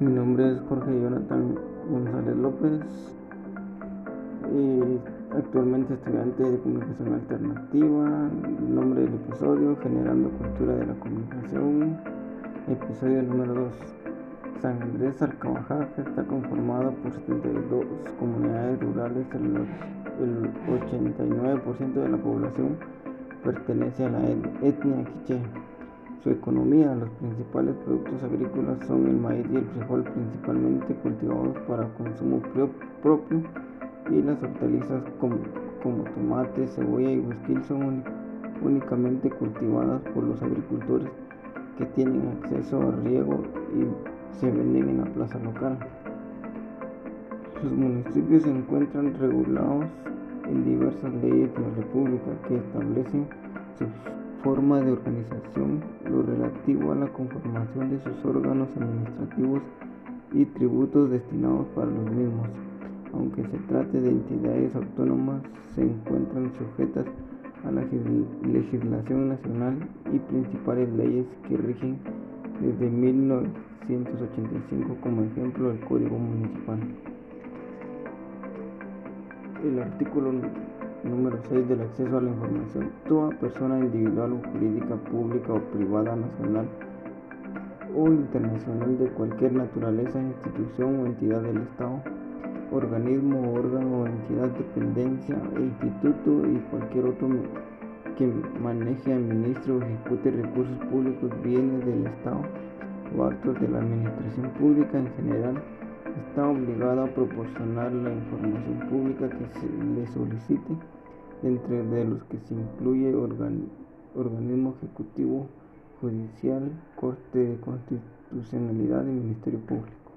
Mi nombre es Jorge Jonathan González López, y actualmente estudiante de comunicación alternativa. Nombre del episodio, Generando Cultura de la Comunicación. Episodio número 2. San Andrés Arcabajaja está conformado por 72 comunidades rurales. El 89% de la población pertenece a la etnia quiché. Su economía, los principales productos agrícolas son el maíz y el frijol, principalmente cultivados para consumo propio, y las hortalizas como, tomate, cebolla y bosquil son únicamente cultivadas por los agricultores que tienen acceso a riego y se venden en la plaza local. Los municipios se encuentran regulados en diversas leyes de la República que establecen sus forma de organización, lo relativo a la conformación de sus órganos administrativos y tributos destinados para los mismos. Aunque se trate de entidades autónomas, se encuentran sujetas a la legislación nacional y principales leyes que rigen desde 1985, como ejemplo el Código Municipal. El artículo Número 6 del acceso a la información. Toda persona individual o jurídica, pública o privada, nacional o internacional de cualquier naturaleza, institución o entidad del Estado, organismo, órgano o entidad, dependencia, instituto y cualquier otro que maneje, administre o ejecute recursos públicos, bienes del Estado o actos de la administración pública en general está obligado a proporcionar la información pública que se le solicite, entre de los que se incluye organismo ejecutivo, judicial, corte de constitucionalidad y ministerio público.